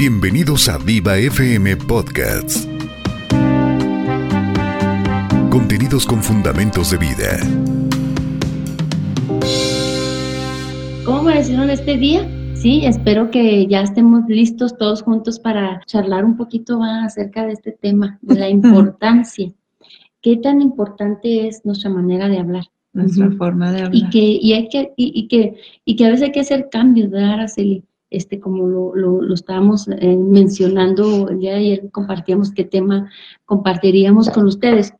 Bienvenidos a Viva FM Podcasts. Contenidos con fundamentos de vida. ¿Cómo amanecieron este día? Sí, espero que ya estemos listos todos juntos para charlar un poquito más acerca de este tema, de la importancia. ¿Qué tan importante es nuestra manera de hablar? Nuestra forma de hablar. Y que, y hay que, y, que, y que a veces hay que hacer cambios, ¿verdad, Araceli? Este, como lo, lo, estábamos eh, mencionando, ya ayer compartíamos qué tema compartiríamos con ustedes,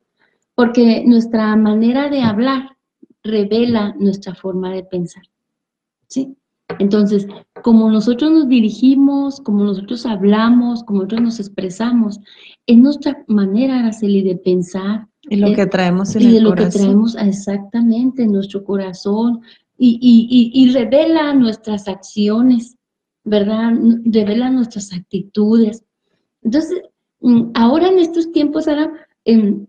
porque nuestra manera de hablar revela nuestra forma de pensar, ¿sí? Entonces, como nosotros nos dirigimos, como nosotros hablamos, como nosotros nos expresamos, es nuestra manera, Araceli, de pensar. Y lo que traemos en y de lo que traemos exactamente en nuestro corazón y, y, y, revela nuestras acciones, ¿verdad? Revela nuestras actitudes. Entonces, mm, ahora en estos tiempos, ahora, en,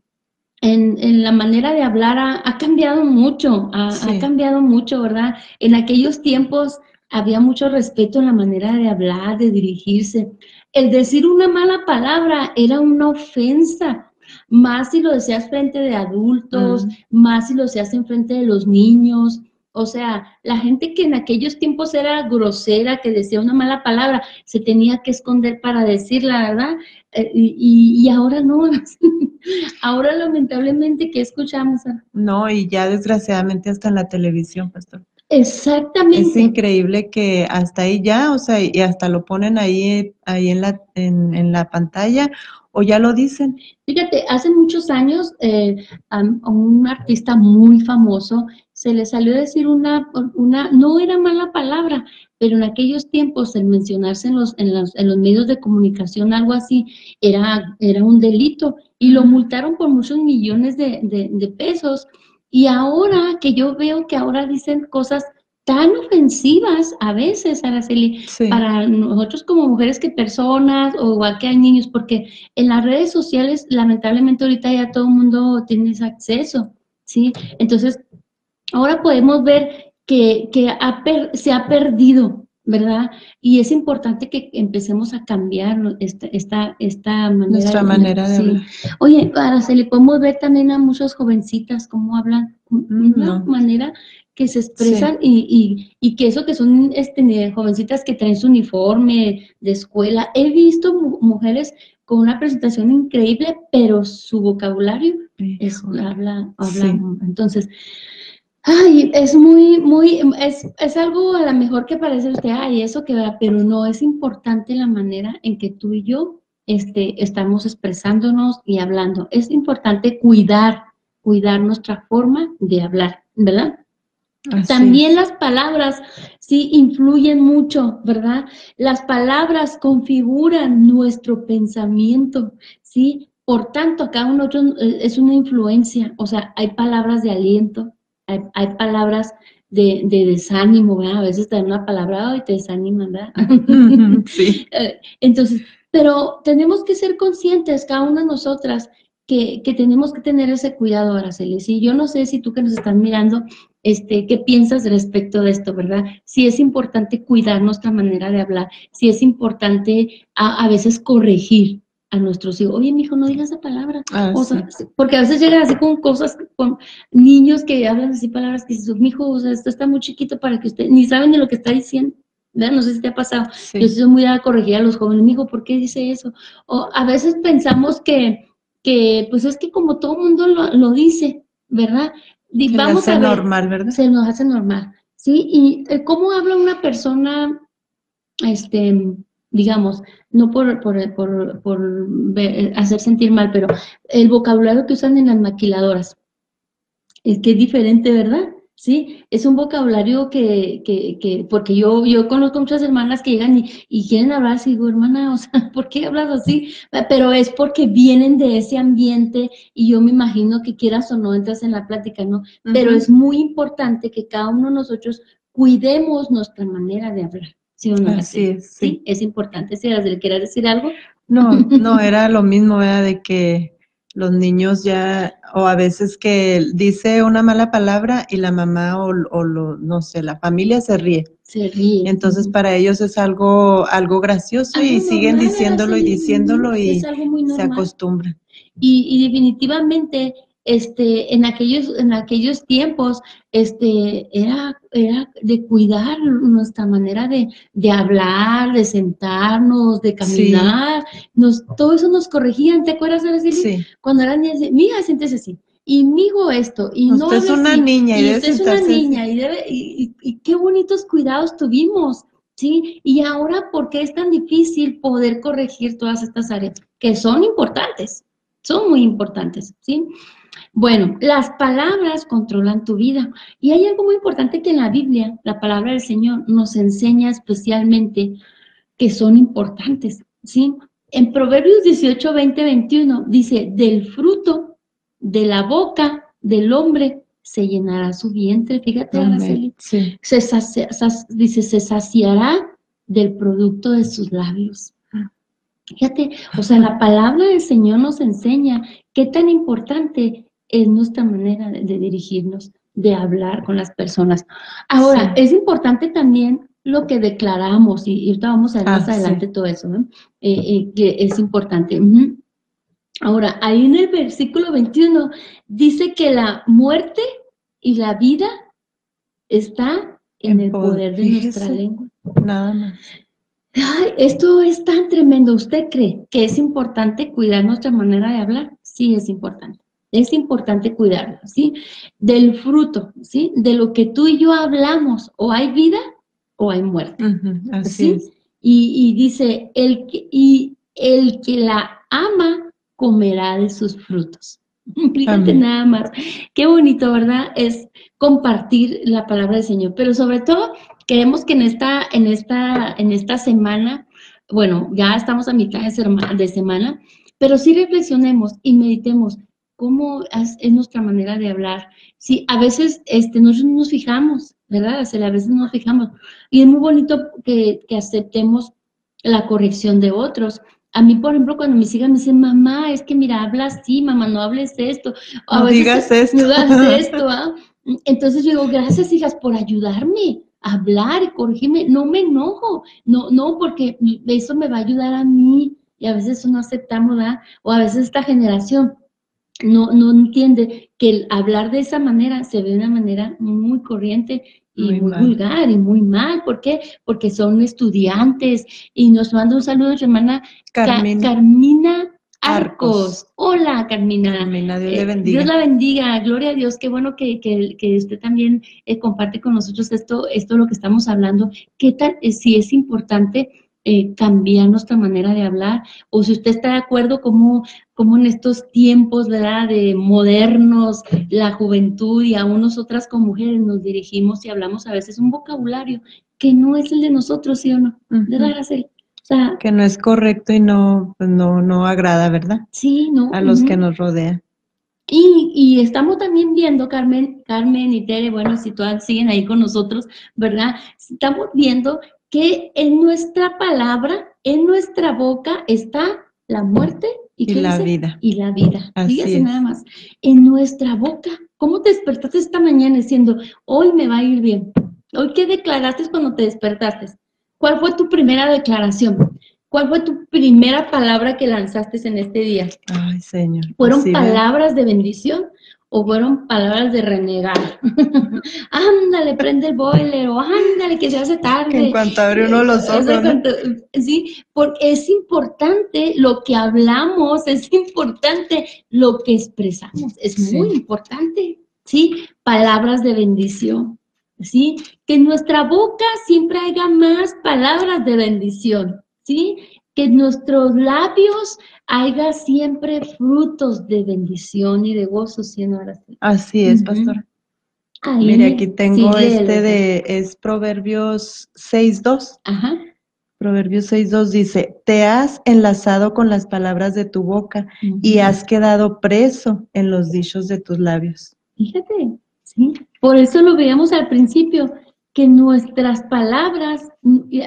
en, la manera de hablar ha, cambiado mucho, ha, ha, cambiado mucho, ¿verdad? En aquellos tiempos había mucho respeto en la manera de hablar, de dirigirse. El decir una mala palabra era una ofensa, más si lo decías frente de adultos, más si lo decías en frente de los niños. O sea, la gente que en aquellos tiempos era grosera, que decía una mala palabra, se tenía que esconder para decirla, ¿verdad? Eh, y, y, ahora no. ahora lamentablemente, ¿qué escuchamos? No, y ya desgraciadamente hasta en la televisión, pastor. Exactamente. Es increíble que hasta ahí ya, o sea, y hasta lo ponen ahí, ahí en la, en, la pantalla o ya lo dicen. Fíjate, hace muchos años eh, un artista muy famoso se le salió a decir una, una, no era mala palabra, pero en aquellos tiempos el mencionarse en los, en los, en los medios de comunicación algo así era, era un delito. Y lo multaron por muchos millones de, de, de pesos. Y ahora que yo veo que ahora dicen cosas tan ofensivas a veces, Araceli, para nosotros como mujeres que personas o igual que hay niños, porque en las redes sociales lamentablemente ahorita ya todo el mundo tiene ese acceso, ¿sí? Entonces, ahora podemos ver que, que se ha perdido ¿verdad? Y es importante que empecemos a cambiar esta, esta, esta manera. Nuestra manera de hablar. Oye, ahora se le podemos ver también a muchas jovencitas cómo hablan, de una manera que se expresan y, y, que eso que son este, jovencitas que traen su uniforme de escuela. He visto mujeres con una presentación increíble, pero su vocabulario es, habla, habla. Entonces, Ay, es muy, muy, es, es algo a lo mejor que parece usted, ay, eso que va, pero no, es importante la manera en que tú y yo este, estamos expresándonos y hablando. Es importante cuidar, cuidar nuestra forma de hablar, ¿verdad? También las palabras sí influyen mucho, ¿verdad? Las palabras configuran nuestro pensamiento, ¿sí? Por tanto, acá uno eh, es una influencia, o sea, hay palabras de aliento, hay, palabras de, desánimo, ¿verdad? A veces te dan una palabra y te desaniman, ¿verdad? Sí. Eh, entonces, pero tenemos que ser conscientes, cada una de nosotras, que, tenemos que tener ese cuidado, Araceli. Sí, yo no sé si tú que nos estás mirando, este, ¿qué piensas respecto de esto, verdad? Si es importante cuidar nuestra manera de hablar, si es importante a veces corregir, a nuestros hijos, oye, mi hijo, no digas esa palabra. Ah, porque a veces llegan así con cosas, con niños que hablan así palabras que dicen, mi hijo, o sea, esto está muy chiquito para que usted, ni saben ni lo que está diciendo. No sé si te ha pasado. Yo soy muy a corregir a los jóvenes, mi hijo, ¿por qué dice eso? O a veces pensamos que, que pues es que como todo el mundo lo, dice, ¿verdad? Se vamos hace a normal, ¿verdad? Se nos hace normal, ¿sí? Y eh, cómo habla una persona, este, digamos, no por, por, por, por hacer sentir mal, pero el vocabulario que usan en las maquiladoras, es que es diferente, ¿verdad? Sí, es un vocabulario que, que, que, porque yo, yo conozco muchas hermanas que llegan y, y quieren hablar así, digo, hermana, o sea, ¿por qué hablas así? Pero es porque vienen de ese ambiente y yo me imagino que quieras o no entras en la plática, ¿no? Pero es muy importante que cada uno de nosotros cuidemos nuestra manera de hablar. ¿Sí o no? Así es. Sí, es importante. Si le quieras decir algo. No, no, era lo mismo, era de que Los niños ya, o a veces que dice una mala palabra y la mamá o, o lo, no sé, la familia se ríe. Se ríe. Entonces para ellos es algo, algo gracioso y siguen diciéndolo y diciéndolo y se acostumbran. Y, y definitivamente este, en aquellos, en aquellos tiempos, este, era, era de cuidar nuestra manera de, de hablar, de sentarnos, de caminar, nos, todo eso nos corregían, ¿te acuerdas, de Sí. Cuando eran niñas, mira, siéntese así, y mijo esto, y usted es una niña, y, usted es una niña, y, debe, y, y, qué bonitos cuidados tuvimos, ¿sí? Y ahora, ¿por qué es tan difícil poder corregir todas estas áreas? Que son importantes, son muy importantes, ¿sí? Bueno, las palabras controlan tu vida. Y hay algo muy importante que en la Biblia, la palabra del Señor, nos enseña especialmente que son importantes, ¿sí? En Proverbios 18, 20, 21 dice, del fruto de la boca del hombre se llenará su vientre. Fíjate, Araceli. Se dice, se saciará del producto de sus labios. Fíjate, o sea, la palabra del Señor nos enseña qué tan importante es nuestra manera de, dirigirnos, de hablar con las personas. Ahora, es importante también lo que declaramos, y, ahorita vamos a ver más ah, adelante todo eso, ¿no? Eh, eh, que es importante. Ahora, ahí en el versículo 21 dice que la muerte y la vida está en, el poder, de nuestra lengua. Nada más. Ay, esto es tan tremendo. ¿Usted cree que es importante cuidar nuestra manera de hablar? Sí, es importante es importante cuidarlo, ¿sí? Del fruto, ¿sí? De lo que tú y yo hablamos, o hay vida o hay muerte. así ¿sí? Y, dice, el que, y el que la ama comerá de sus frutos. Fíjate nada más. Qué bonito, ¿verdad? Es compartir la palabra del Señor. Pero sobre todo, queremos que en esta, en esta, en esta semana, bueno, ya estamos a mitad de, de semana, pero sí reflexionemos y meditemos cómo es, nuestra manera de hablar. Sí, a veces este, nosotros nos fijamos, ¿verdad? a veces nos fijamos. Y es muy bonito que, aceptemos la corrección de otros. A mí, por ejemplo, cuando mis hijas me dicen, mamá, es que mira, habla así, mamá, no hables esto. no digas esto. No digas esto, ¿ah? Entonces yo digo, gracias, hijas, por ayudarme a hablar y corregirme. No me enojo, no, no, porque eso me va a ayudar a mí. Y a veces eso no aceptamos, ¿verdad? O a veces esta generación no, no entiende que el hablar de esa manera se ve de una manera muy corriente y muy, vulgar y muy mal. ¿Por qué? Porque son estudiantes y nos manda un saludo hermana Carmina, Arcos. Hola, Carmina. Carmina Dios le eh, bendiga. Dios la bendiga. Gloria a Dios. Qué bueno que, que, usted también eh, comparte con nosotros esto, esto lo que estamos hablando. ¿Qué tal? Eh, si es importante eh, cambiar nuestra manera de hablar, o si usted está de acuerdo como, como en estos tiempos, ¿verdad?, de modernos, la juventud y aún nosotras como mujeres nos dirigimos y hablamos a veces un vocabulario que no es el de nosotros, ¿sí o no? ¿Verdad, O sea, que no es correcto y no, pues no, no agrada, ¿verdad? Sí, no. A los que nos rodean. Y, y, estamos también viendo, Carmen, Carmen y Tere, bueno, si todas siguen ahí con nosotros, ¿verdad? Estamos viendo que en nuestra palabra, en nuestra boca está la muerte y, la vida. Y la vida. Fíjese nada más. En nuestra boca. ¿Cómo te despertaste esta mañana diciendo, hoy me va a ir bien? ¿Hoy qué declaraste cuando te despertaste? ¿Cuál fue tu primera declaración? ¿Cuál fue tu primera palabra que lanzaste en este día? Ay, Señor. ¿Fueron palabras de bendición o fueron palabras de renegar. ándale, prende el boiler, o ándale, que se hace tarde. En cuanto abre uno los ojos. Sí, porque es importante lo que hablamos, es importante lo que expresamos, es muy importante, ¿sí? Palabras de bendición, ¿sí? Que en nuestra boca siempre haya más palabras de bendición, ¿sí? Que en nuestros labios haya siempre frutos de bendición y de gozo, siendo así. Así es, pastor. Mire, aquí tengo este de, es Proverbios 6.2. Ajá. Proverbios 6.2 dice, te has enlazado con las palabras de tu boca y has quedado preso en los dichos de tus labios. Fíjate, sí. Por eso lo veíamos al principio, que nuestras palabras,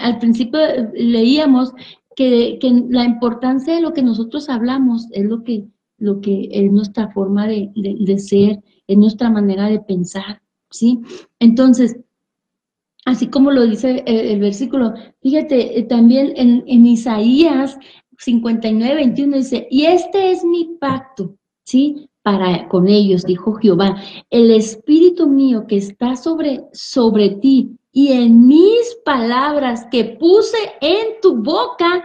al principio leíamos que, la importancia de lo que nosotros hablamos es lo que, lo que es nuestra forma de, ser, es nuestra manera de pensar, ¿sí? Entonces, así como lo dice el, versículo, fíjate, eh, también en, en Isaías 59, 21 dice, y este es mi pacto, ¿sí? Para con ellos, dijo Jehová, el espíritu mío que está sobre, sobre ti y en mis palabras que puse en tu boca,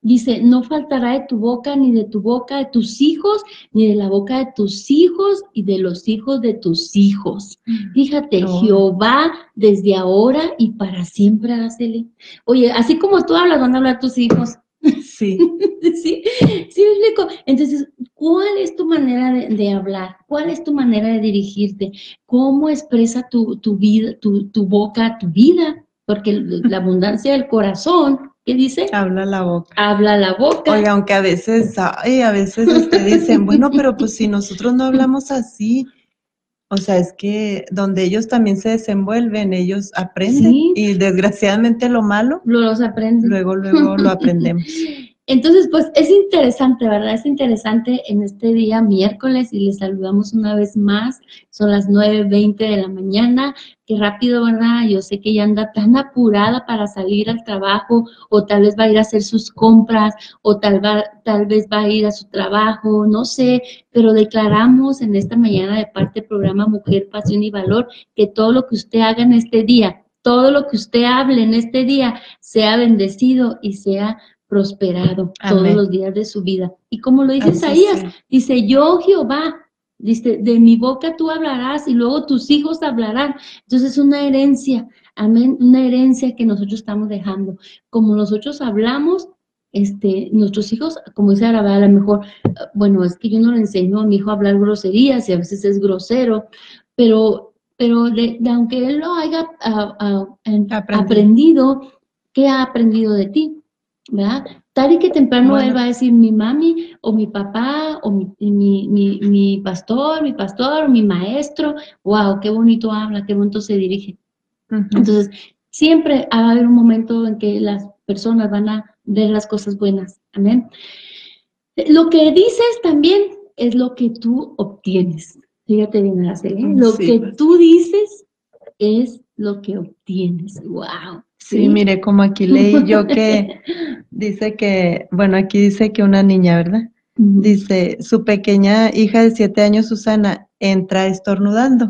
dice, no faltará de tu boca, ni de tu boca de tus hijos, ni de la boca de tus hijos y de los hijos de tus hijos. Mm. Fíjate, Jehová desde ahora y para siempre hácele. Oye, así como tú hablas, van a hablar tus hijos. Sí. sí, sí, explico. Entonces, ¿cuál es tu manera de, hablar? ¿Cuál es tu manera de dirigirte? ¿Cómo expresa tu, vida, tu, tu boca, tu vida? Porque la abundancia del corazón ¿Qué dice? Habla la boca. Habla la boca. Oiga, aunque a veces, ay, a veces te dicen, bueno, pero pues si nosotros no hablamos así, o sea, es que donde ellos también se desenvuelven, ellos aprenden. Y desgraciadamente lo malo, los aprenden. Luego, luego lo aprendemos. Entonces, pues es interesante, ¿verdad? Es interesante en este día miércoles y les saludamos una vez más. Son las 9.20 de la mañana. Qué rápido, ¿verdad? Yo sé que ella anda tan apurada para salir al trabajo o tal vez va a ir a hacer sus compras o tal, tal vez va a ir a su trabajo, no sé, pero declaramos en esta mañana de parte del programa Mujer, Pasión y Valor que todo lo que usted haga en este día, todo lo que usted hable en este día sea bendecido y sea prosperado todos los días de su vida. Y como lo dice Isaías, dice, yo Jehová, dice, de mi boca tú hablarás y luego tus hijos hablarán. Entonces es una herencia, amén, una herencia que nosotros estamos dejando. Como nosotros hablamos, este, nuestros hijos, como dice Arabá, a lo mejor, bueno, es que yo no le enseño a mi hijo a hablar groserías y a veces es grosero, pero, pero de, aunque él lo haya aprendido, ¿qué ha aprendido de ti? ¿Verdad? Tal y que temprano él va a decir mi mami o mi papá o mi, mi, mi, pastor, mi pastor, mi maestro, wow, qué bonito habla, qué bonito se dirige. Entonces, siempre va a haber un momento en que las personas van a ver las cosas buenas. Amén. Lo que dices también es lo que tú obtienes. Fíjate bien, Araceli. Mm, lo que pues. tú dices es lo que obtienes. Wow. Sí, mire, como aquí leí yo que dice que, bueno, aquí dice que una niña, ¿verdad? Dice, su pequeña hija de siete años, Susana, entra estornudando.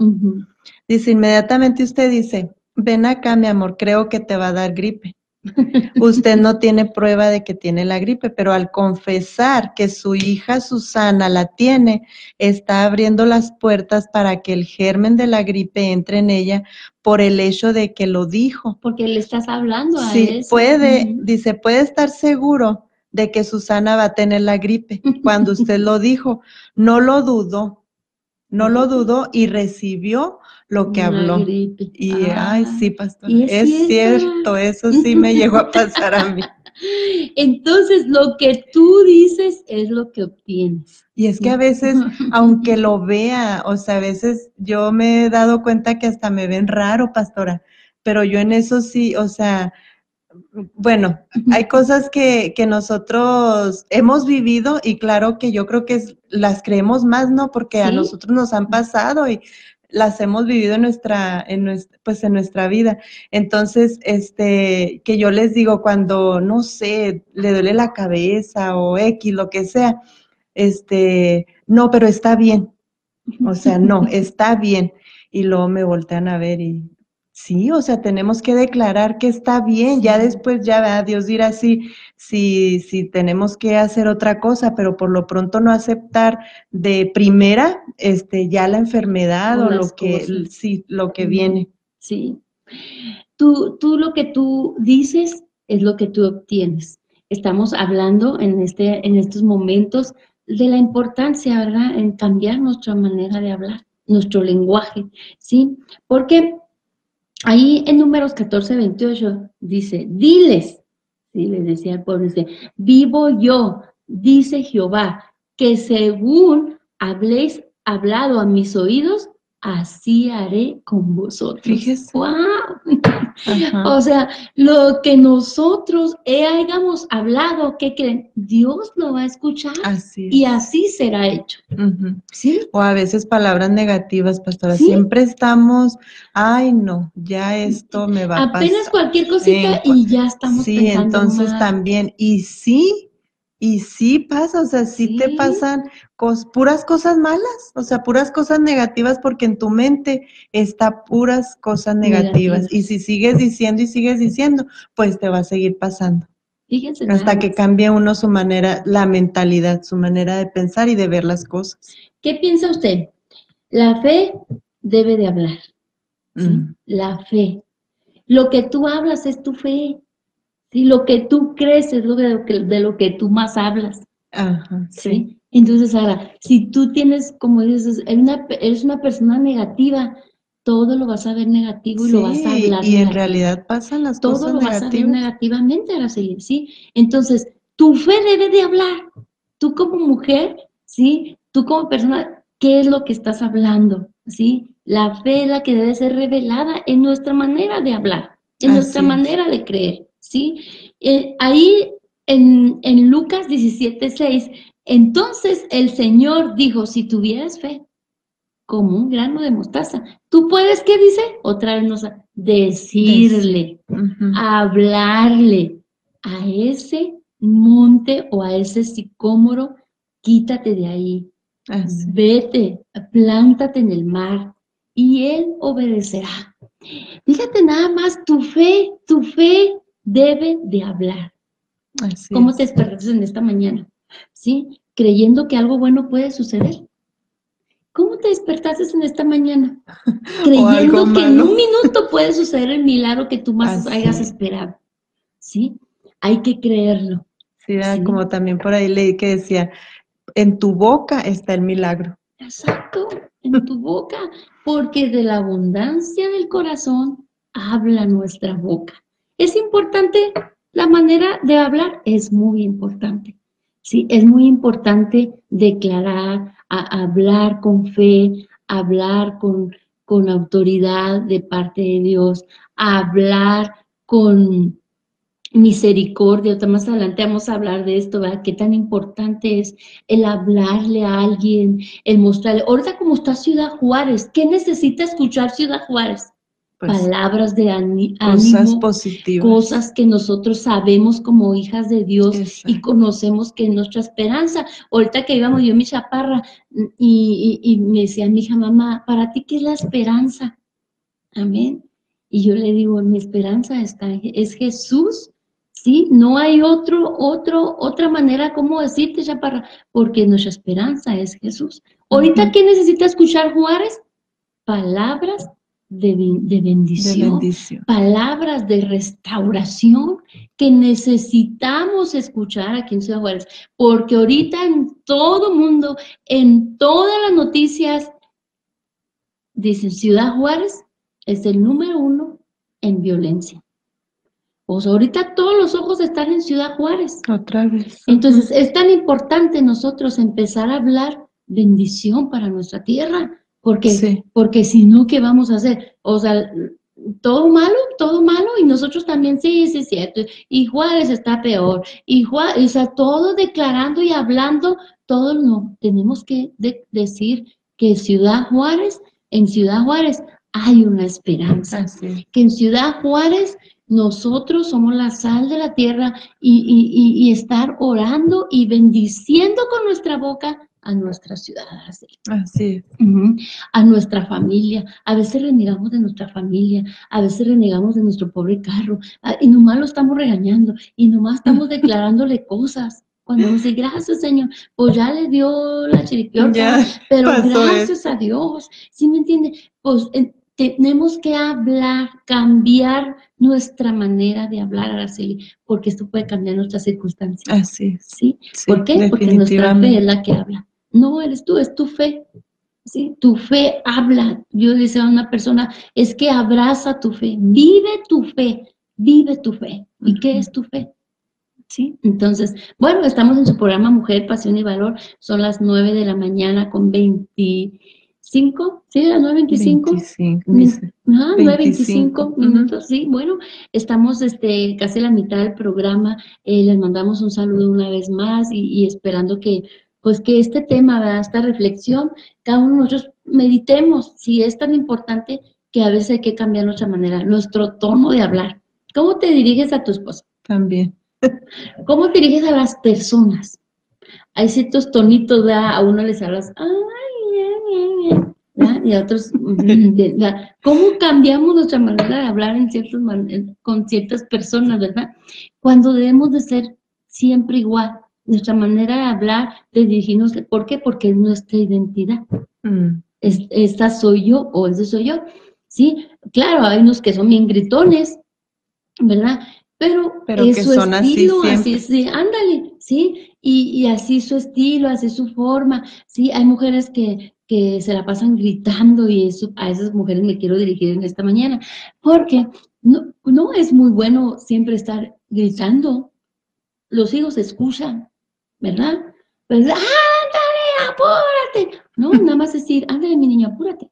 Dice, inmediatamente usted dice, ven acá, mi amor, creo que te va a dar gripe. Usted no tiene prueba de que tiene la gripe, pero al confesar que su hija Susana la tiene, está abriendo las puertas para que el germen de la gripe entre en ella por el hecho de que lo dijo. Porque le estás hablando a Sí, puede, dice, puede estar seguro de que Susana va a tener la gripe cuando usted lo dijo. No lo dudó, no lo dudó y recibió lo que habló. Y, ay, ah, sí, pastor, es, cierto? eso sí me llegó a pasar a mí. Entonces, lo que tú dices es lo que obtienes. Y es que a veces, aunque lo vea, o sea, a veces yo me he dado cuenta que hasta me ven raro, pastora, pero yo en eso sí, o sea, bueno, hay cosas que, que, nosotros hemos vivido y claro que yo creo que las creemos más, ¿no? Porque a nosotros nos han pasado y las hemos vivido en nuestra, en nuestra, pues en nuestra vida. Entonces, este, que yo les digo cuando, no sé, le duele la cabeza o X, lo que sea, este, no, pero está bien. O sea, no, está bien. Y luego me voltean a ver y, Sí, o sea, tenemos que declarar que está bien, ya después ya Dios dirá si, si, si tenemos que hacer otra cosa, pero por lo pronto no aceptar de primera este, ya la enfermedad o, lo que, sí, lo que viene. Sí. Tú, tú lo que tú dices es lo que tú obtienes. Estamos hablando en, este, en estos momentos de la importancia, ¿verdad?, en cambiar nuestra manera de hablar, nuestro lenguaje, ¿sí? Porque Ahí en números 14, 28 dice, diles, ¿sí? les decía el pueblo, dice, vivo yo, dice Jehová, que según habléis hablado a mis oídos, así haré con vosotros. Fíjese. ¡Wow! O sea, lo que nosotros hayamos hablado, ¿qué creen? Dios lo va a escuchar y así será hecho. ¿Sí? O a veces palabras negativas, pastora. Siempre estamos, ay no, ya esto me va a pasar. Apenas cualquier cosita y ya estamos Sí, entonces también, y sí, y sí pasa, o sea, sí, te pasan puras cosas malas, o sea, puras cosas negativas porque en tu mente está puras cosas negativas. Y si sigues diciendo y sigues diciendo, pues te va a seguir pasando. Fíjense. Hasta que cambie uno su manera, la mentalidad, su manera de pensar y de ver las cosas. ¿Qué piensa usted? La fe debe de hablar. Mm. La fe. Lo que tú hablas es tu fe. Y lo que tú crees es lo de, lo que, tú más hablas. Ajá, sí. Entonces, ahora, si tú tienes, como dices, eres una, eres una persona negativa, todo lo vas a ver negativo y lo vas a hablar. Y en realidad pasan las todo cosas Todo lo vas a ver negativamente, Araceli, ¿sí? Entonces, tu fe debe de hablar. Tú como mujer, ¿sí? Tú como persona, ¿qué es lo que estás hablando? ¿Sí? La fe es la que debe ser revelada en nuestra manera de hablar, en nuestra manera de creer. ¿Sí? Eh, ahí en, en Lucas 17, 6, entonces el Señor dijo, si tuvieras fe, como un grano de mostaza, tú puedes, ¿qué dice? Otra vez nos decirle, hablarle a ese monte o a ese sicómoro, quítate de ahí, vete, plántate en el mar y él obedecerá. Fíjate nada más, tu fe, tu fe debe de hablar. ¿Cómo te despertaste en esta mañana? ¿Sí? Creyendo que algo bueno puede suceder. ¿Cómo te despertaste en esta mañana? Creyendo que en un minuto puede suceder el milagro que tú más hayas esperado. ¿Sí? Hay que creerlo. Sí, como también por ahí leí que decía, en tu boca está el milagro. Exacto, en tu boca, porque de la abundancia del corazón habla nuestra boca. Es importante, la manera de hablar es muy importante. Sí, es muy importante declarar, hablar con fe, hablar con, con autoridad de parte de Dios, hablar con misericordia. Más adelante vamos a hablar de esto, ¿verdad? Qué tan importante es el hablarle a alguien, el mostrarle. Ahorita como está Ciudad Juárez, ¿qué necesita escuchar Ciudad Juárez? Pues, palabras de ánimo, cosas positivas. Cosas que nosotros sabemos como hijas de Dios y conocemos que es nuestra esperanza. Ahorita que íbamos yo mi chaparra y, y, me decía mi hija, mamá, ¿para ti qué es la esperanza? Amén. Y yo le digo, mi esperanza está, es Jesús. Sí, no hay otro, otro, otra manera como decirte, chaparra, porque nuestra esperanza es Jesús. Ahorita, ¿qué necesita escuchar Juárez? Palabras de, bendición, palabras de restauración que necesitamos escuchar aquí en Ciudad Juárez, porque ahorita en todo mundo, en todas las noticias, dicen Ciudad Juárez es el número uno en violencia. Pues ahorita todos los ojos están en Ciudad Juárez. Otra vez. Entonces es tan importante nosotros empezar a hablar bendición para nuestra tierra porque, porque si no, ¿qué vamos a hacer? O sea, todo malo, todo malo, y nosotros también, sí, sí, cierto. Y Juárez está peor. Y Juárez, o sea, todo declarando y hablando, todo no. Tenemos que decir que Ciudad Juárez, en Ciudad Juárez hay una esperanza. Que en Ciudad Juárez nosotros somos la sal de la tierra y, y, y, estar orando y bendiciendo con nuestra boca a nuestra ciudad. Así, así A nuestra familia. A veces renegamos de nuestra familia, a veces renegamos de nuestro pobre carro, ah, y nomás lo estamos regañando, y nomás estamos declarándole cosas. Cuando nos dice, gracias Señor, pues ya le dio la chiripiorca, pero gracias a Dios, ¿sí me entiende? Pues tenemos que hablar, cambiar nuestra manera de hablar, Araceli, porque esto puede cambiar nuestras circunstancias. Así ¿Sí? ¿Por qué? Porque nuestra fe es la que habla. No eres tú, es tu fe. ¿sí? Tu fe habla. Yo decía a una persona, es que abraza tu fe, vive tu fe, vive tu fe. ¿Y qué es tu fe? ¿Sí? Entonces, bueno, estamos en su programa Mujer, Pasión y Valor. Son las nueve de la mañana con 26 5, ¿sí? Las 9.25. 25, ah, 9.25 minutos, sí. Bueno, estamos este, casi la mitad del programa. Eh, les mandamos un saludo una vez más y, esperando que, pues, que este tema, esta reflexión, cada uno de nosotros meditemos si es tan importante que a veces hay que cambiar nuestra manera, nuestro tono de hablar. ¿Cómo te diriges a tu esposa? También. ¿Cómo te diriges a las personas? Hay ciertos tonitos, a uno les hablas, ay, y a otros, ¿cómo cambiamos nuestra manera de hablar en ciertos con ciertas personas, verdad? Cuando debemos de ser siempre igual, nuestra manera de hablar, de dirigirnos, ¿por qué? Porque es nuestra identidad. Mm. esta soy yo o ese soy yo. Sí, claro, hay unos que son bien gritones, ¿verdad? Pero, Pero es su estilo, así, así, ándale, ¿sí? Y, y, así su estilo, así su forma, ¿sí? Hay mujeres que, que se la pasan gritando y eso, a esas mujeres me quiero dirigir en esta mañana, porque no, no es muy bueno siempre estar gritando. Los hijos escuchan, ¿verdad? Pues, ándale, apúrate. No, nada más decir, ándale, mi niño, apúrate.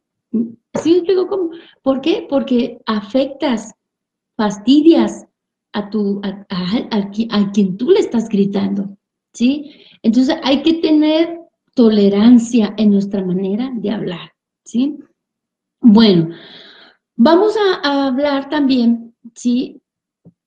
¿Sí digo cómo? ¿Por qué? Porque afectas, fastidias a, tu, a, a quien tú le estás gritando, ¿sí? Entonces hay que tener tolerancia en nuestra manera de hablar, ¿sí? Bueno, vamos a, hablar también, ¿sí?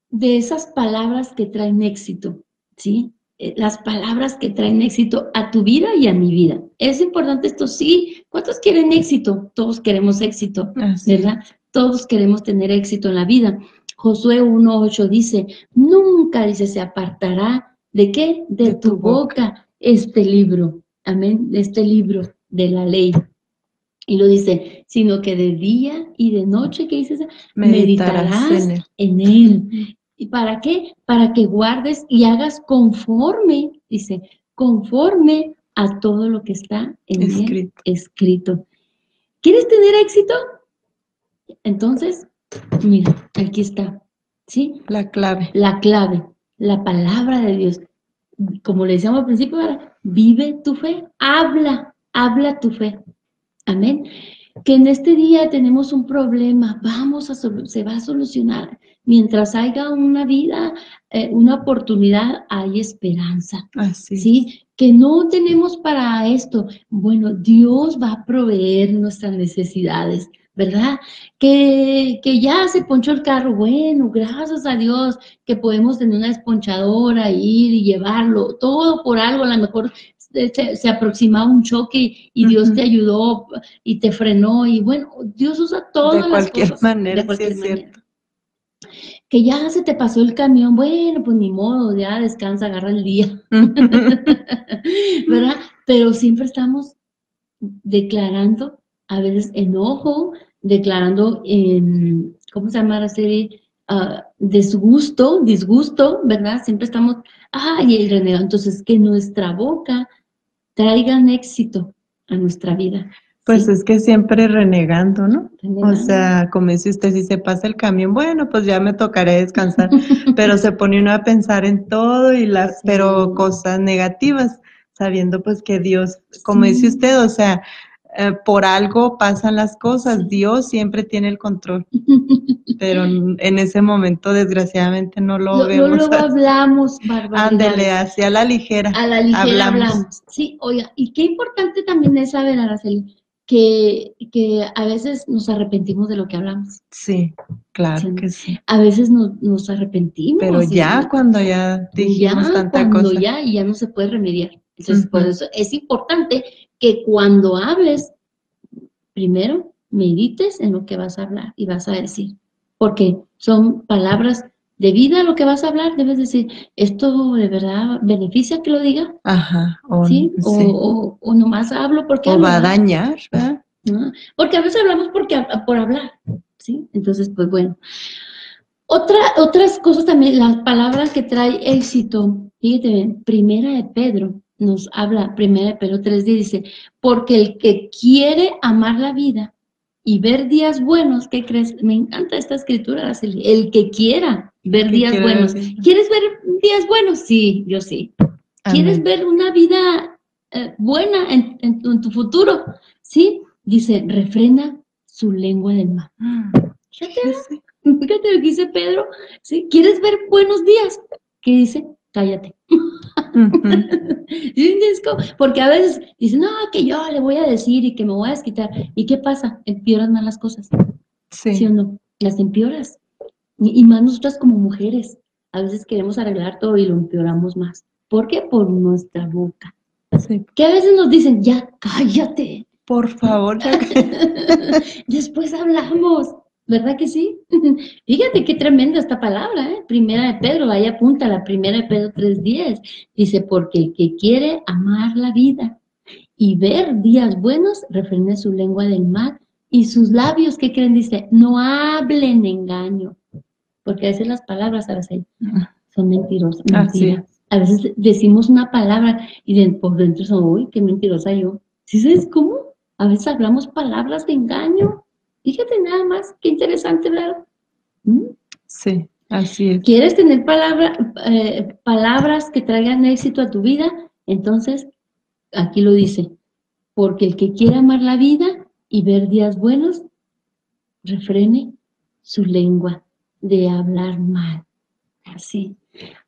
De esas palabras que traen éxito, ¿sí? Eh, las palabras que traen éxito a tu vida y a mi vida. Es importante esto, sí. ¿Cuántos quieren éxito? Todos queremos éxito, ¿verdad? Todos queremos tener éxito en la vida. Josué 1.8 dice, nunca, dice, se apartará de qué? De, tu, boca este libro amén, de este libro de la ley. Y lo dice, sino que de día y de noche, ¿qué dices? Meditarás, en, él. ¿Y para qué? Para que guardes y hagas conforme, dice, conforme a todo lo que está en escrito. escrito. ¿Quieres tener éxito? Entonces, mira, aquí está, ¿sí? La clave. La clave, la palabra de Dios. Como le decíamos al principio, vive tu fe, habla, habla tu fe. Amén. Que en este día tenemos un problema, vamos a, se va a solucionar. Mientras haya una vida, eh, una oportunidad, hay esperanza. Así. ¿Sí? Que no tenemos para esto. Bueno, Dios va a proveer nuestras necesidades. ¿verdad? Que, que, ya se ponchó el carro, bueno, gracias a Dios que podemos tener una esponchadora, ir y llevarlo, todo por algo, a lo mejor se, aproximaba un choque y Dios te ayudó y te frenó y bueno, Dios usa todas de cualquier Manera, de cualquier manera. Que ya se te pasó el camión, bueno, pues ni modo, ya descansa, agarra el día, ¿verdad? Pero siempre estamos declarando a veces enojo, declarando, en, ¿cómo se llama la serie? Uh, disgusto, disgusto, ¿verdad? Siempre estamos, ay, el renegado. Entonces, que nuestra boca traigan éxito a nuestra vida. Pues es que siempre renegando, ¿no? O sea, como dice usted, si se pasa el camión, bueno, pues ya me tocaré descansar, pero se pone uno a pensar en todo y las, pero cosas negativas, sabiendo pues que Dios, como dice usted, o sea, eh, por algo pasan las cosas, Dios siempre tiene el control, pero en ese momento desgraciadamente no lo, vemos. No lo hablamos, Ándele, hacia la ligera. A la ligera hablamos. Sí, oiga, y qué importante también es saber, Araceli, que, que a veces nos arrepentimos de lo que hablamos. Sí, claro que sí. A veces nos, arrepentimos. Pero ya cuando ya dijimos tanta cuando cosa. ya y ya no se puede remediar. Entonces, por eso es importante que cuando hables, primero medites en lo que vas a hablar y vas a decir, porque son palabras de vida lo que vas a hablar, debes decir, ¿esto de verdad beneficia que lo diga? Ajá. O, ¿Sí? O, o, nomás hablo porque... O va a dañar, ¿verdad? Porque a veces hablamos porque, por hablar, ¿sí? Entonces, pues bueno. Otra, otras cosas también, las palabras que trae éxito, fíjate bien, primera de Pedro, nos habla, primera de Pedro 3 dice, porque el que quiere amar la vida y ver días buenos, ¿qué crees? Me encanta esta escritura, el que quiera ver días buenos. ¿Quieres ver días buenos? Sí, yo sí. ¿Quieres ver una vida eh, buena en, tu futuro? Sí. dice, refrena su lengua del mal. Fíjate, fíjate lo que dice Pedro. ¿sí? ¿Quieres ver buenos días? ¿Qué dice? Cállate. Porque a veces dicen, no, que yo le voy a decir y que me voy a desquitar. ¿Y qué pasa? Empeoras más las cosas. Sí. ¿Sí o no? Las empeoras. Y, más nosotras como mujeres. A veces queremos arreglar todo y lo empeoramos más. ¿Por qué? Por nuestra boca. Sí. Que a veces nos dicen, ya cállate. Por favor. Después hablamos. ¿Verdad que sí? Fíjate qué tremenda esta palabra, ¿eh? Primera de Pedro, ahí apunta la primera de Pedro 3.10. Dice, porque el que quiere amar la vida y ver días buenos, refrene su lengua del mal y sus labios, ¿qué creen? Dice, no hablen engaño. Porque a veces las palabras, ahora son mentirosas, mentiras. A veces decimos una palabra y por dentro son, uy, qué mentirosa yo. ¿Sí sabes cómo? A veces hablamos palabras de engaño Fíjate nada más, qué interesante, ¿verdad? ¿Mm? Sí, así es. ¿Quieres tener palabra, eh, palabras que traigan éxito a tu vida? Entonces, aquí lo dice, porque el que quiera amar la vida y ver días buenos, refrene su lengua de hablar mal. Así.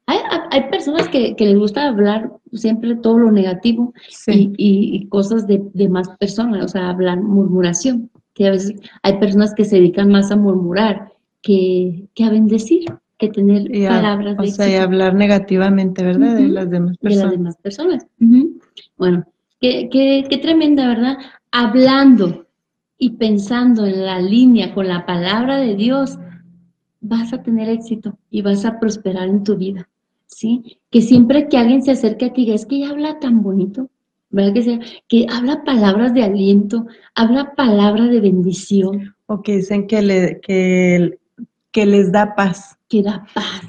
Hay, personas que, les gusta hablar siempre todo lo negativo y, cosas de, de, más personas, o sea, hablar murmuración que a veces hay personas que se dedican más a murmurar que, a bendecir, que tener palabras de O sea, y hablar negativamente, ¿verdad? De las demás personas. De las demás personas. Bueno, qué, qué, tremenda, ¿verdad? Hablando y pensando en la línea con la palabra de Dios, vas a tener éxito y vas a prosperar en tu vida, ¿sí? Que siempre que alguien se acerque a ti, es que ella habla tan bonito, ¿verdad que sea? Que habla palabras de aliento, habla palabras de bendición. O que dicen que, le, que, que les da paz. Que da paz.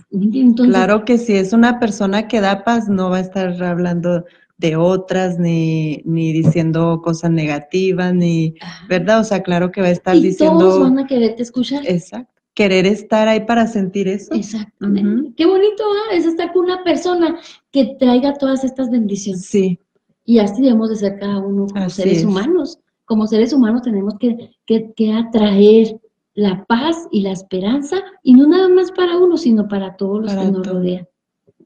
claro que si es una persona que da paz, no va a estar hablando de otras, ni, ni diciendo cosas negativas, ni, ¿verdad? O sea, claro que va a estar y diciendo... Todos van a quererte escuchar. Exacto. Querer estar ahí para sentir eso. Exactamente. Qué bonito ¿ah? es estar con una persona que traiga todas estas bendiciones. Sí. Y así debemos de ser cada uno como seres humanos. Como seres humanos tenemos que, que, atraer la paz y la esperanza, y no nada más para uno, sino para todos los que nos rodean.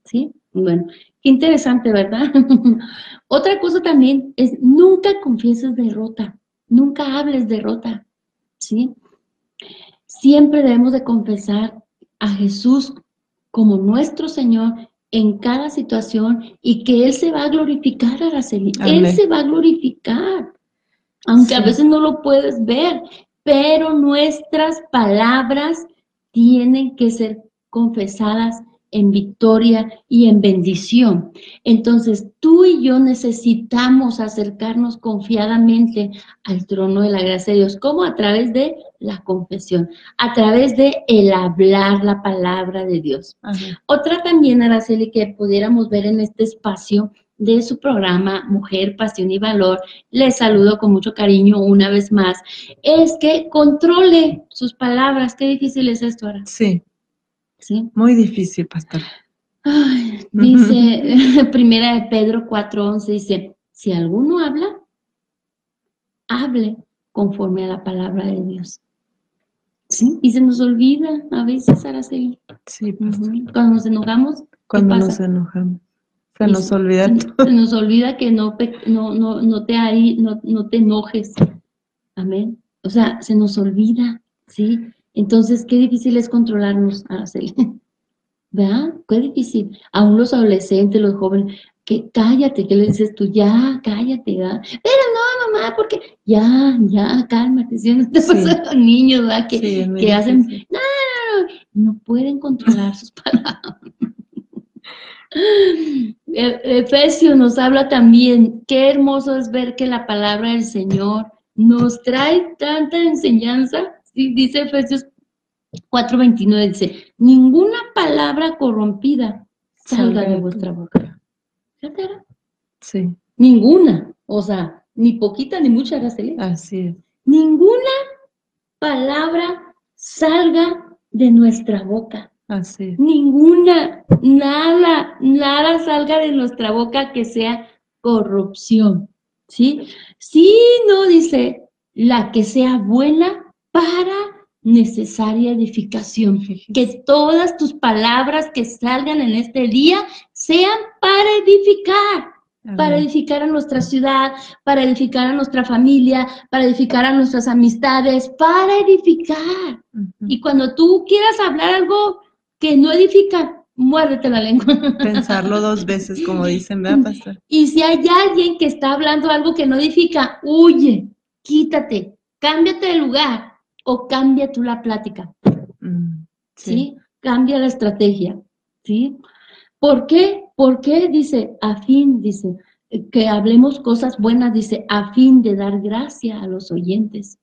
¿Sí? Bueno, qué interesante, ¿verdad? Otra cosa también es nunca confieses derrota, nunca hables derrota, ¿sí? Siempre debemos de confesar a Jesús como nuestro Señor en cada situación y que Él se va a glorificar, Araceli. Él se va a glorificar, aunque a veces no lo puedes ver, pero nuestras palabras tienen que ser confesadas en victoria y en bendición. Entonces, tú y yo necesitamos acercarnos confiadamente al trono de la gracia de Dios, como a través de la confesión, a través de el hablar la palabra de Dios. Otra también, Araceli, que pudiéramos ver en este espacio de su programa Mujer, Pasión y Valor, les saludo con mucho cariño una vez más, es que controle sus palabras. Qué difícil es esto ahora. Sí. Muy difícil, pastor. dice, primera de Pedro 4.11, dice, si alguno habla, hable conforme a la palabra de Dios. ¿Sí? Y se nos olvida a veces, Araceli. Sí, Cuando nos enojamos, Cuando nos enojamos. Se nos olvida Se nos olvida que no, no, no, no te ahí, no, no te enojes. Amén. O sea, se nos olvida, ¿sí? Entonces, qué difícil es controlarnos, Araceli. ¿Verdad? Qué difícil. Aún los adolescentes, los jóvenes, que cállate, ¿qué le dices tú? Ya, cállate, ¿verdad? Pero no, mamá, porque ya, ya, cálmate. Si no te pasa a los niños, ¿verdad? Que, que hacen, no, no, no, no pueden controlar sus palabras. E, Efesio nos habla también, qué hermoso es ver que la palabra del Señor nos trae tanta enseñanza dice Efesios 4:29, dice, ninguna palabra corrompida salga de vuestra boca. Sí. Ninguna, o sea, ni poquita ni mucha, Araceli. Así es. Ninguna palabra salga de nuestra boca. Así es. Ninguna, nada, nada salga de nuestra boca que sea corrupción. ¿Sí? Sí, no, dice, la que sea buena para necesaria edificación. Que todas tus palabras que salgan en este día sean para edificar, para edificar a nuestra ciudad, para edificar a nuestra familia, para edificar a nuestras amistades, para edificar. Y cuando tú quieras hablar algo que no edifica, muérdete la lengua. Pensarlo dos veces, como dicen, ¿verdad, pastor? Y si hay alguien que está hablando algo que no edifica, huye, quítate, cámbiate de lugar o cambia tú la plática. Mm, sí. Cambia la estrategia. ¿Sí? ¿Por qué? ¿Por qué? Dice, a fin, dice, que hablemos cosas buenas, dice, a fin de dar gracia a los oyentes.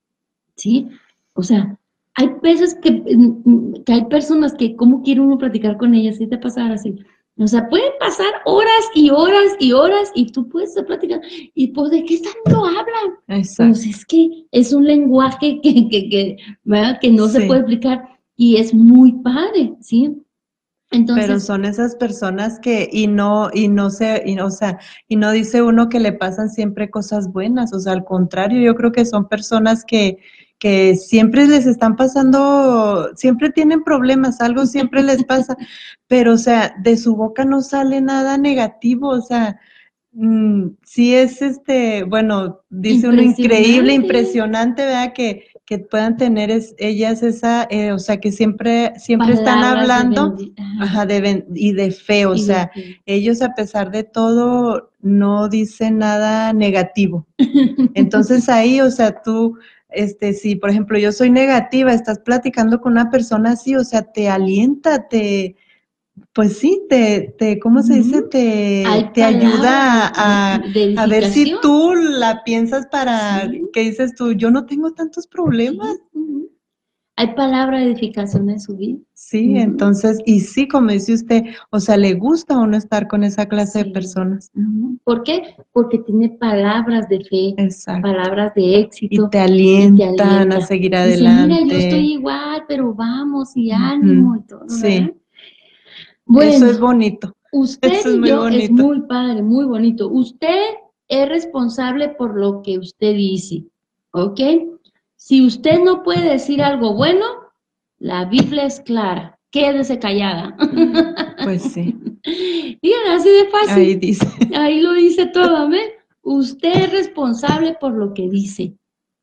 ¿Sí? O sea, hay veces que, mm, que hay personas que, ¿cómo quiere uno platicar con ellas? ¿Sí te pasa así? O sea, pueden pasar horas y horas y horas y tú puedes platicar. ¿Y pues de qué tanto hablan? Exacto. Pues es que es un lenguaje que, que, que, que no se puede explicar y es muy padre, ¿sí? Entonces, Pero son esas personas que, y no, y no se, y, o sea, y no dice uno que le pasan siempre cosas buenas, o sea, al contrario, yo creo que son personas que, que siempre les están pasando, siempre tienen problemas, algo siempre les pasa, pero o sea, de su boca no sale nada negativo, o sea, mm, sí es este, bueno, dice uno increíble, impresionante, ¿verdad? Que, que puedan tener ellas esa, eh, o sea, que siempre, siempre están hablando de y de fe, o sea, ellos a pesar de todo no dicen nada negativo. Entonces ahí, o sea, tú este, si por ejemplo yo soy negativa, estás platicando con una persona así, o sea, te alienta, te, pues sí, te, te ¿cómo se dice? Te, te ayuda a, a, ver si tú la piensas para que dices tú, yo no tengo tantos problemas. Hay palabra de edificación en su vida. Sí, entonces, y sí, como dice usted, o sea, le gusta a uno estar con esa clase de personas. ¿Por qué? Porque tiene palabras de fe, palabras de éxito. Y te alientan, a seguir adelante. Mira, yo estoy igual, pero vamos, y ánimo y todo. Sí. Bueno, Eso es bonito. Usted es y yo es muy padre, muy bonito. Usted es responsable por lo que usted dice, ¿ok? Si usted no puede decir algo bueno, la Biblia es clara. Quédese callada. Pues sí. Díganlo así de fácil. Ahí dice. Ahí lo dice todo, ¿ven? Usted es responsable por lo que dice.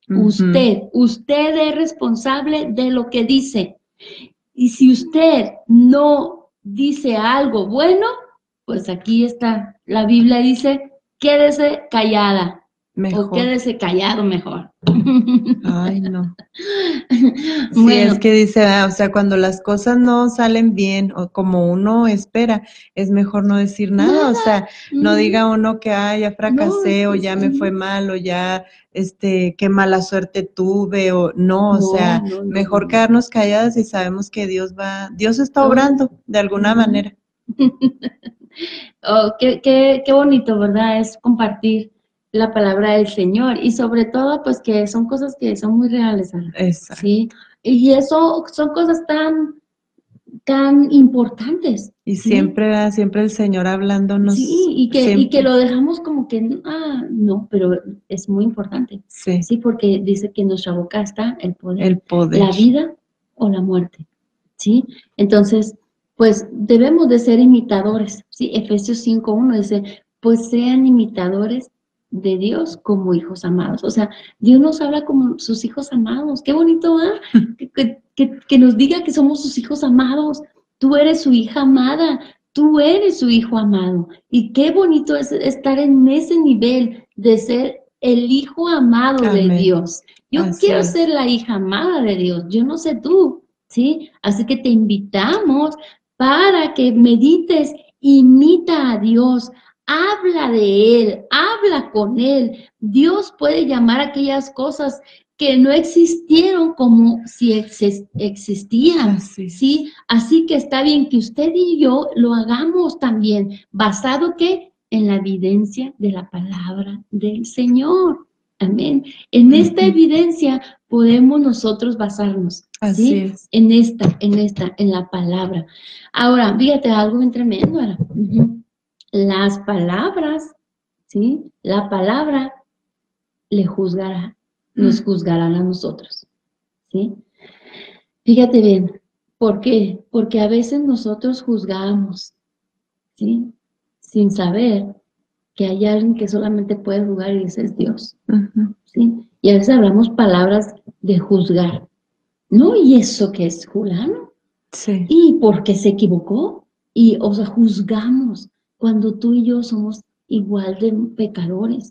Usted, usted es responsable de lo que dice. Y si usted no dice algo bueno, pues aquí está. La Biblia dice, quédese callada. O quédese callado mejor. Ay, no. Sí, es que dice, ah, o sea, cuando las cosas no salen bien o como uno espera, es mejor no decir nada, o sea, no diga uno que, ah, ya fracasé o ya me fue mal o ya, este, qué mala suerte tuve o no, o sea, mejor quedarnos calladas y sabemos que Dios va, Dios está obrando de alguna manera. oh, qué, qué, qué bonito, ¿verdad? Es compartir la palabra del Señor y sobre todo pues que son cosas que son muy reales, Exacto. ¿sí? Y eso son cosas tan tan importantes. Y siempre, siempre el Señor hablándonos. Sí, y que, y que lo dejamos como que, ah, no, pero es muy importante. Sí. Sí, porque dice que en nuestra boca está el poder. El poder. La vida o la muerte. ¿Sí? Entonces, pues debemos de ser imitadores. Sí, Efesios 5.1 dice, pues sean imitadores de Dios como hijos amados. O sea, Dios nos habla como sus hijos amados. Qué bonito, ¿eh? que, nos diga que somos sus hijos amados. Tú eres su hija amada, tú eres su hijo amado. Y qué bonito es estar en ese nivel de ser el hijo amado de Dios. Yo quiero ser la hija amada de Dios, yo no sé tú, ¿sí? Así que te invitamos para que medites, imita a Dios, habla de Él, habla con Él. Dios puede llamar aquellas cosas que no existieron como si existían, ¿sí? Así que está bien que usted y yo lo hagamos también, basado que en la evidencia de la palabra del Señor. Amén. En esta evidencia podemos nosotros basarnos. Así En esta, en esta, en la palabra. Ahora, fíjate, algo bien tremendo. Ahora las palabras, ¿sí? La palabra le juzgará. nos juzgarán a nosotros. ¿Sí? Fíjate bien, ¿por qué? Porque a veces nosotros juzgamos, ¿sí? Sin saber que hay alguien que solamente puede juzgar y ese es Dios. ¿sí? Y a veces hablamos palabras de juzgar. ¿No? ¿Y eso qué es Julano? Sí. ¿Y por qué se equivocó? Y, o sea, juzgamos cuando tú y yo somos igual de pecadores.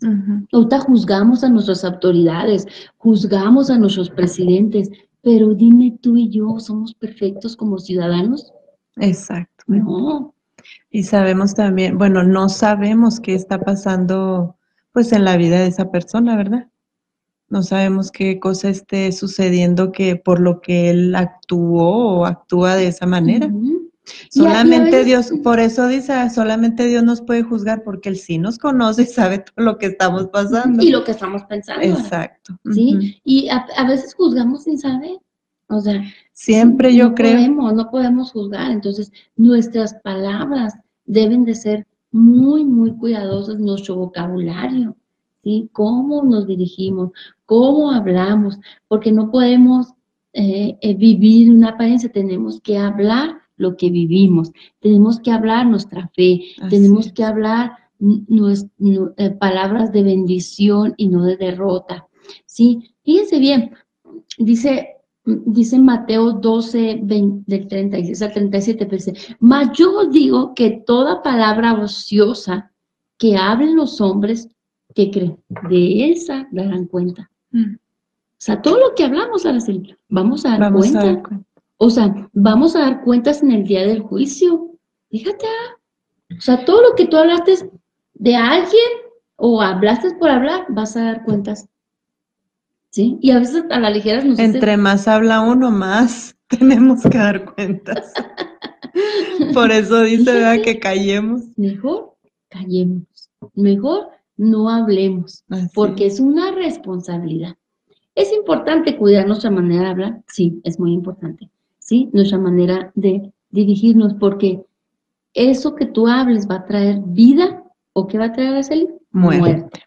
Ahorita juzgamos a nuestras autoridades, juzgamos a nuestros presidentes, pero dime tú y yo, ¿somos perfectos como ciudadanos? Exacto. No. Y sabemos también, bueno, no sabemos qué está pasando pues en la vida de esa persona, ¿verdad? No sabemos qué cosa esté sucediendo que por lo que él actuó o actúa de esa manera. Solamente Dios, por eso dice, solamente Dios nos puede juzgar porque Él sí nos conoce y sabe todo lo que estamos pasando. Y lo que estamos pensando. Exacto. Sí, y a, veces juzgamos sin saber. O sea, siempre yo creo. Podemos, no podemos juzgar. Entonces, nuestras palabras deben de ser muy, muy cuidadosas, nuestro vocabulario. ¿Sí? Cómo nos dirigimos, cómo hablamos, porque no podemos eh, eh, vivir una apariencia, tenemos que hablar lo que vivimos. Tenemos que hablar nuestra fe, tenemos que hablar eh, palabras de bendición y no de derrota. ¿Sí? Fíjense bien, dice, dice Mateo 12, del 36 al 37, dice, mas yo digo que toda palabra ociosa que hablen los hombres, que creen, de esa darán cuenta. Mm. O sea, todo lo que hablamos, Araceli, vamos a dar cuenta. A dar cuenta. O sea, vamos a dar cuentas en el día del juicio. Fíjate, ah. o sea, todo lo que tú hablaste de alguien o hablaste por hablar, vas a dar cuentas. ¿Sí? Y a veces a la ligera nos Entre más habla uno, más tenemos que dar cuentas. por eso dice, ¿verdad? Que callemos. Mejor callemos. Mejor no hablemos, porque es una responsabilidad. ¿Es importante cuidar nuestra manera de hablar? Sí, es muy importante. ¿Sí? Nuestra manera de dirigirnos, porque eso que tú hables va a traer vida o qué va a traer a Muerte. Muerte.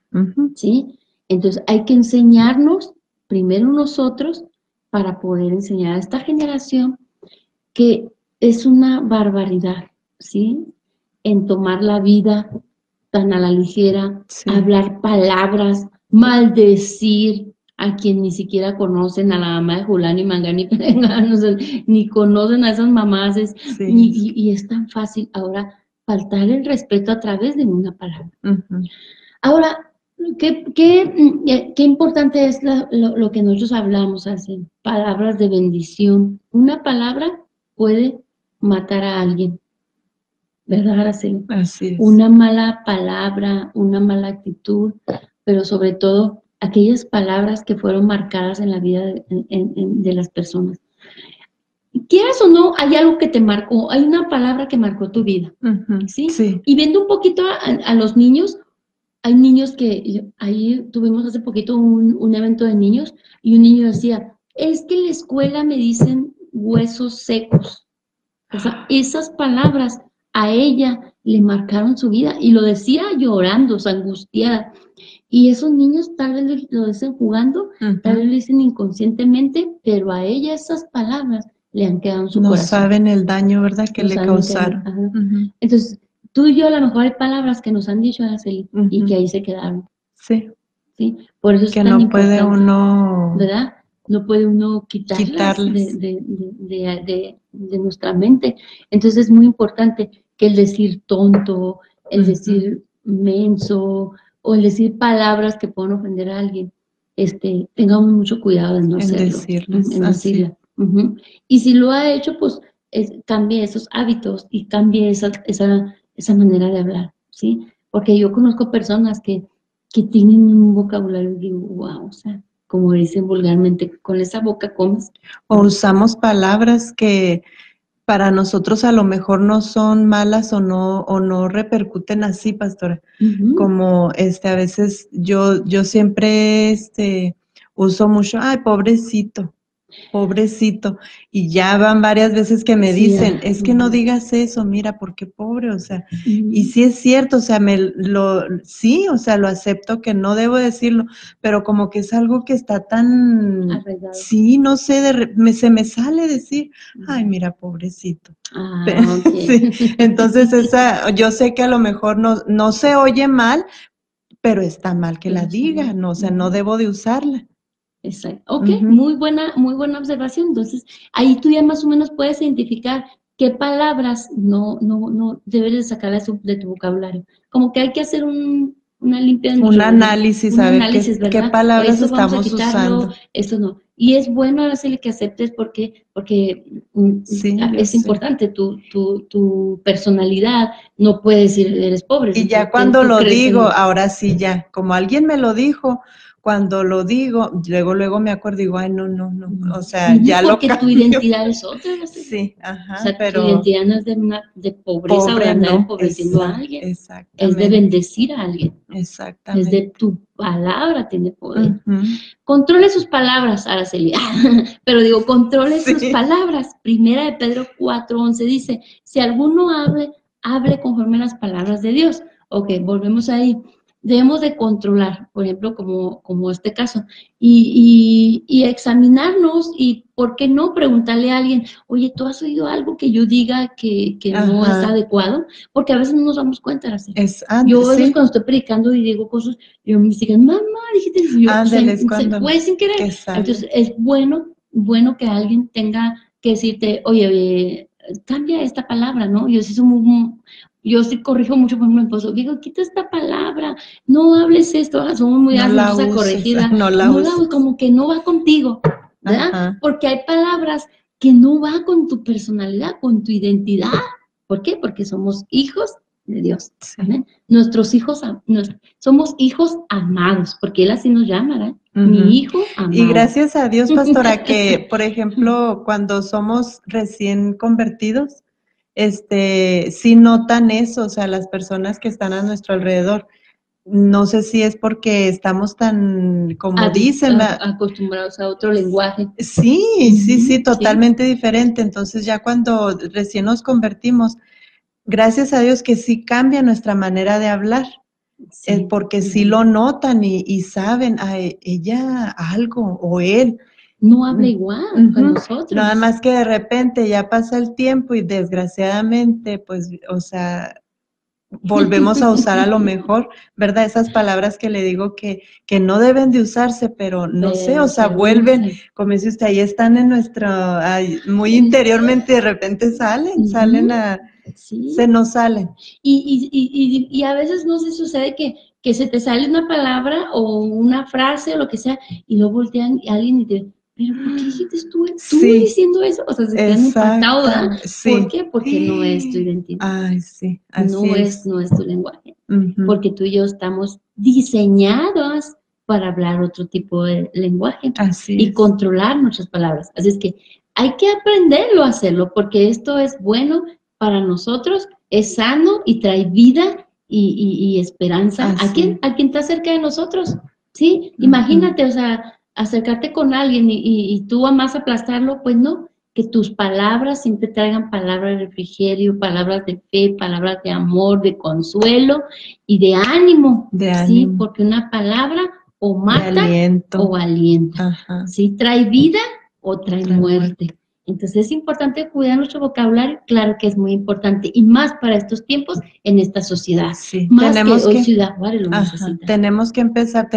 ¿Sí? Entonces hay que enseñarnos primero nosotros para poder enseñar a esta generación que es una barbaridad, ¿sí? En tomar la vida tan a la ligera, hablar palabras, maldecir, a quien ni siquiera conocen, a la mamá de Julán y Mangán y ni conocen a esas mamás, y, es tan fácil ahora faltar el respeto a través de una palabra. Ahora, ¿qué, qué, qué, importante es lo, que nosotros hablamos, así, palabras de bendición. Una palabra puede matar a alguien. ¿Verdad, Así es. Una mala palabra, una mala actitud, pero sobre todo aquellas palabras que fueron marcadas en la vida de, las personas. Quieras o no, hay algo que te marcó, hay una palabra que marcó tu vida, ¿sí? Y viendo un poquito a, los niños, hay niños que, ahí tuvimos hace poquito un, un, evento de niños y un niño decía, es que en la escuela me dicen huesos secos. O sea, esas palabras a ella le marcaron su vida y lo decía llorando, o angustiada. Y esos niños tal vez lo dicen jugando, tal vez lo dicen inconscientemente, pero a ella esas palabras le han quedado en su corazón. No saben el daño, ¿verdad?, que le causaron. Entonces, tú y yo a lo mejor hay palabras que nos han dicho, Araceli, y que ahí se quedaron. Sí. Sí, por eso es que no puede uno... ¿Verdad? No puede uno quitarlas, De, de, de, nuestra mente. Entonces es muy importante que el decir tonto, el decir menso, o el decir palabras que puedan ofender a alguien, este, tengamos mucho cuidado de no en decirlas, Y si lo ha hecho, pues cambie esos hábitos y cambie esa, esa, esa manera de hablar, ¿sí? Porque yo conozco personas que, que tienen un vocabulario, digo, wow, o sea, como dicen vulgarmente, con esa boca comes. O usamos palabras que para nosotros a lo mejor no son malas o no, o no repercuten así, pastora. Como este, a veces yo, yo siempre este, uso mucho, ay, pobrecito. Pobrecito. Y ya van varias veces que me dicen, es que no digas eso, mira, porque pobre, o sea, y sí es cierto, o sea, me lo, sí, o sea, lo acepto que no debo decirlo, pero como que es algo que está tan, sí, no sé, de, me, se me sale decir, ay, mira, pobrecito. Ah, entonces esa, yo sé que a lo mejor no, no se oye mal, pero está mal que la diga, no, o sea, no debo de usarla. Exacto. Ok, muy buena, muy buena observación. Entonces, ahí tú ya más o menos puedes identificar qué palabras no, no, no debes de sacar de tu vocabulario. Como que hay que hacer un, una limpia. Un análisis, un análisis, qué, qué, palabras estamos usando. Eso no. Y es bueno hacerle que aceptes porque, porque mm, es importante tu, tu, tu, personalidad. No puedes decir eres pobre. Y ya cuando lo digo, ahora sí ya, como alguien me lo dijo, cuando lo digo, luego, luego me acuerdo y digo, ay, no, no, no, o sea, ya lo Porque tu identidad es otra. Sí, ajá, o sea, pero... tu identidad no es de, una, de pobreza o de andar empobreciendo a alguien. Es de bendecir a alguien. Exactamente. Es de tu palabra tiene poder. Controle sus palabras, Araceli. pero digo, controle sus palabras. Primera de Pedro 4.11 dice, si alguno hable, hable conforme a las palabras de Dios. Ok, volvemos ahí debemos de controlar, por ejemplo, como, como este caso, y, y, examinarnos y, ¿por qué no preguntarle a alguien, oye, ¿tú has oído algo que yo diga que, que no está adecuado? Porque a veces no nos damos cuenta. Así. Es yo a veces cuando estoy predicando y digo cosas, yo me digan, mamá, dijiste, yo, Ándeles, se, puede sin querer. Entonces, es bueno, bueno que alguien tenga que decirte, oye, cambia esta palabra, ¿no? Yo sí soy muy, yo sí corrijo mucho por mi esposo, digo, quita esta palabra, no hables esto, ah, somos muy no a corregida, no la, no como que no va contigo, ¿verdad? Porque hay palabras que no va con tu personalidad, con tu identidad. ¿Por qué? Porque somos hijos de Dios. Nuestros hijos, somos hijos amados, porque Él así nos llama, ¿verdad? Mi hijo amado. Y gracias a Dios, pastora, que, por ejemplo, cuando somos recién convertidos, este, sí notan eso, o sea, las personas que están a nuestro alrededor. No sé si es porque estamos tan, como dicen, acostumbrados a otro lenguaje. Sí, sí, sí, totalmente diferente. Entonces ya cuando recién nos convertimos, gracias a Dios que sí cambia nuestra manera de hablar. Eh, porque sí lo notan y, y saben, a ella algo o él no habla igual con nosotros. Nada más que de repente ya pasa el tiempo y desgraciadamente, pues, o sea, volvemos a usar a lo mejor, ¿verdad? Esas palabras que le digo que, que no deben de usarse, pero no sé, o sea, vuelven, como dice usted, ahí están en nuestro, muy interiormente, de repente salen, salen a, se nos salen. Y, y, y, y, a veces no se sucede que, que se te sale una palabra o una frase o lo que sea, y luego voltean y alguien y te pero ¿por qué dijiste tú, tú diciendo eso? O sea, se quedan impactados, ¿Por qué? Porque no es tu identidad. Ay, sí, no es. no es tu lenguaje. Porque tú y yo estamos diseñados para hablar otro tipo de lenguaje y controlar nuestras palabras. Así es que hay que aprenderlo a hacerlo, porque esto es bueno para nosotros, es sano y trae vida y, esperanza a quien, a quien está cerca de nosotros. ¿Sí? Imagínate, o sea, acercarte con alguien y, tú amas aplastarlo, pues no, que tus palabras siempre traigan palabras de refrigerio, palabras de fe, palabras de amor, de consuelo y de ánimo. De ¿sí? Porque una palabra o mata o alienta. ¿sí? Trae vida o trae, muerte. Entonces es importante cuidar nuestro vocabulario, claro que es muy importante, y más para estos tiempos en esta sociedad. Sí, más tenemos que, Ciudad Juárez lo Tenemos que empezar,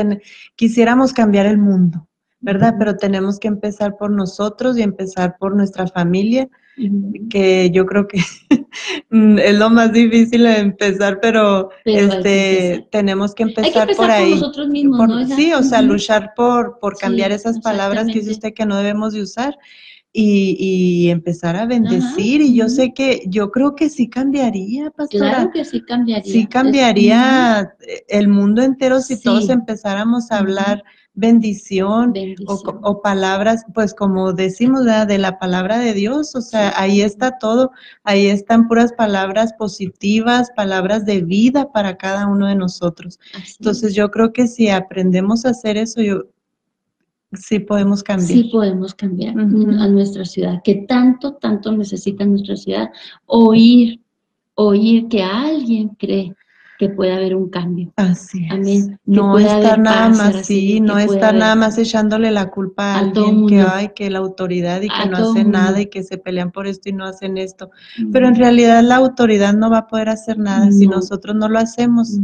quisiéramos cambiar el mundo, ¿verdad? Pero tenemos que empezar por nosotros y empezar por nuestra familia, que yo creo que es lo más difícil de empezar, pero, este tenemos que empezar, por ahí. Por nosotros mismos, ¿no? Sí, o sea, luchar por, por cambiar esas palabras que dice usted que no debemos de usar. Y, y, empezar a bendecir. y yo sé que, yo creo que sí cambiaría, pastora. Claro que sí cambiaría. Sí cambiaría el mundo entero si todos empezáramos a hablar bendición, O, palabras, pues como decimos de la palabra de Dios, o sea, ahí está todo, ahí están puras palabras positivas, palabras de vida para cada uno de nosotros. Entonces yo creo que si aprendemos a hacer eso, yo sí podemos cambiar. Sí podemos cambiar a nuestra ciudad, que tanto, tanto necesita nuestra ciudad oír, oír que alguien cree que puede haber un cambio. Así es. No estar nada más, sí, no estar nada más echándole la culpa a, alguien que hay, que la autoridad y que no hace nada y que se pelean por esto y no hacen esto. Pero en realidad la autoridad no va a poder hacer nada si nosotros no lo hacemos.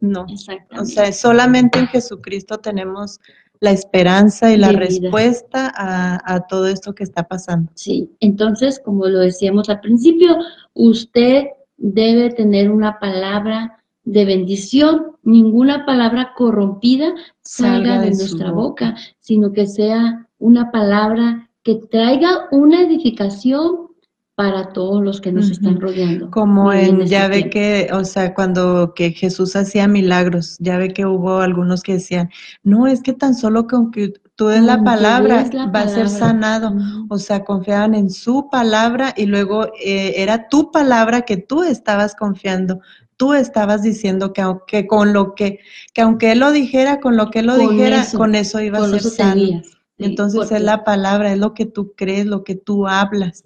No. O sea, solamente en Jesucristo tenemos la esperanza y la respuesta a, a, todo esto que está pasando. Sí, entonces, como lo decíamos al principio, usted debe tener una palabra de bendición, ninguna palabra corrompida salga, de, nuestra boca. sino que sea una palabra que traiga una edificación para todos los que nos están rodeando. Como en, ya ve que, o sea, cuando que Jesús hacía milagros, ya ve que hubo algunos que decían, no, es que tan solo con que tú des la palabra va a ser sanado. O sea, confiaban en su palabra y luego eh, era tu palabra que tú estabas confiando. Tú estabas diciendo que aunque con lo que, que aunque él lo dijera, con lo que él lo dijera, con eso iba a ser sano. Entonces es la palabra, es lo que tú crees, lo que tú hablas.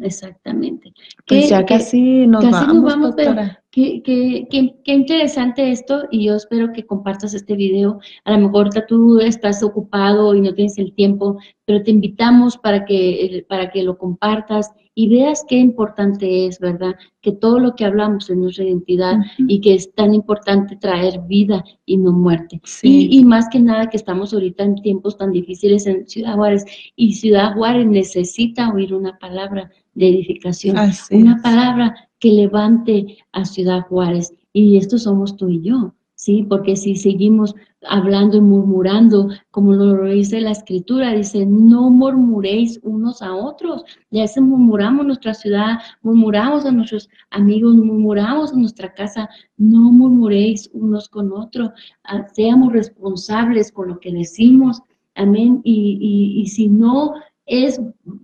Exactamente. Pues ya casi nos vamos, pero qué, qué, qué, interesante esto y yo espero que compartas este video. A lo mejor tú estás ocupado y no tienes el tiempo, pero te invitamos para que, para que lo compartas y veas qué importante es, ¿verdad? Que todo lo que hablamos es nuestra identidad y que es tan importante traer vida y no muerte. Y, más que nada que estamos ahorita en tiempos tan difíciles en Ciudad Juárez y Ciudad Juárez necesita oír una palabra de edificación, una palabra que levante a Ciudad Juárez. Y esto somos tú y yo. ¿Sí? Porque si seguimos hablando y murmurando, como lo dice la escritura, dice, no murmuréis unos a otros. Ya se murmuramos nuestra ciudad, murmuramos a nuestros amigos, murmuramos a nuestra casa, no murmuréis unos con otros, ah, seamos responsables con lo que decimos, amén. Y, y si no es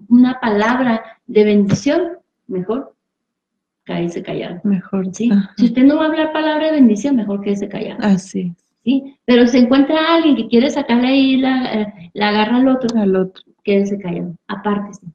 una palabra de bendición, mejor cállese callado. Mejor. ¿sí? Si usted no va a hablar palabra de bendición, mejor quédese callado. Así. ¿sí? Pero si encuentra alguien que quiere sacarle ahí la, eh, la agarra al otro, al otro, quédese callado, apártese,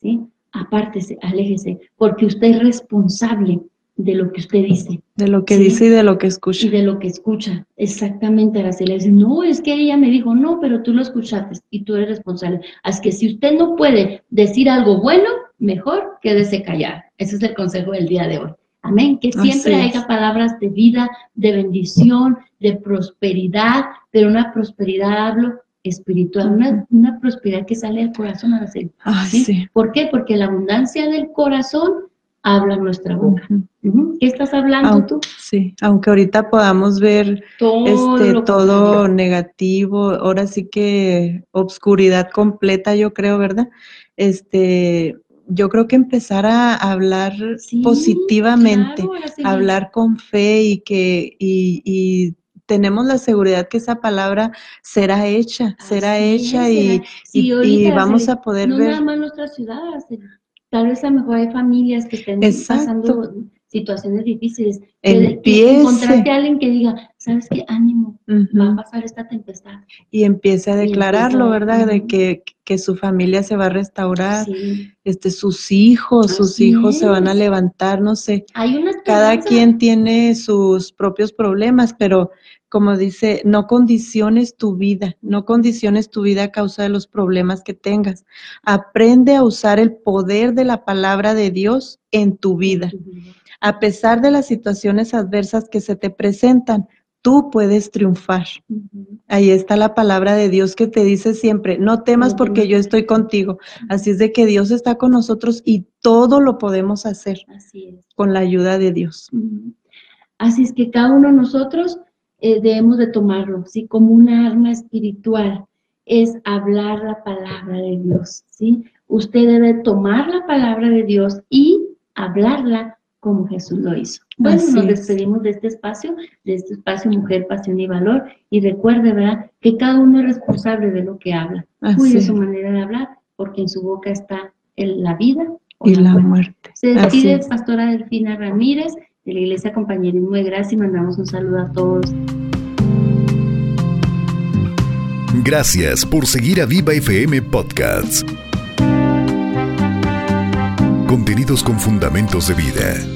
¿sí? Apártese, aléjese, porque usted es responsable de lo que usted dice. De lo que dice y de lo que escucha. Y de lo que escucha, exactamente, Araceli. Dice, no, es que ella me dijo, no, pero tú lo escuchaste y tú eres responsable. Así que si usted no puede decir algo bueno, mejor quédese callado. Ese es el consejo del día de hoy. Amén. Que siempre haya palabras de vida, de bendición, de prosperidad, pero una prosperidad, hablo, espiritual, una, prosperidad que sale del corazón a ¿sí? ¿Por qué? Porque la abundancia del corazón habla nuestra boca. ¿Qué estás hablando tú? Sí, aunque ahorita podamos ver todo, este, todo negativo, ahora sí que obscuridad completa, yo creo, ¿verdad? Este, yo creo que empezar a hablar positivamente, hablar con fe y que y, tenemos la seguridad que esa palabra será hecha, será hecha y, y, vamos a poder no ver. Nada más nuestra ciudad, tal vez a lo mejor hay familias que estén pasando situaciones difíciles. Empiece. encontrarte a alguien que diga, ¿sabes qué? Ánimo, va a pasar esta tempestad. Y empiece a declararlo, ¿verdad? De que, que, su familia se va a restaurar, este, sus hijos, sus hijos se van a levantar, no sé. Hay una Cada quien tiene sus propios problemas, pero como dice, no condiciones tu vida, no condiciones tu vida a causa de los problemas que tengas. Aprende a usar el poder de la palabra de Dios en tu vida. A pesar de las situaciones adversas que se te presentan, tú puedes triunfar. Ahí está la palabra de Dios que te dice siempre, no temas porque yo estoy contigo. Así es de que Dios está con nosotros y todo lo podemos hacer con la ayuda de Dios. Así es que cada uno de nosotros eh, debemos de tomarlo, ¿sí? Como una arma espiritual, es hablar la palabra de Dios, ¿sí? Usted debe tomar la palabra de Dios y hablarla como Jesús lo hizo. Bueno, nos despedimos de este espacio, de este espacio Mujer, Pasión y Valor, y recuerde, ¿verdad?, que cada uno es responsable de lo que habla. Cuide su manera de hablar, porque en su boca está la vida y la, muerte. Se despide Pastora Delfina Ramírez de la Iglesia Compañerismo de Gracia y mandamos un saludo a todos. Gracias por seguir a Viva FM Podcasts. Contenidos con fundamentos de vida.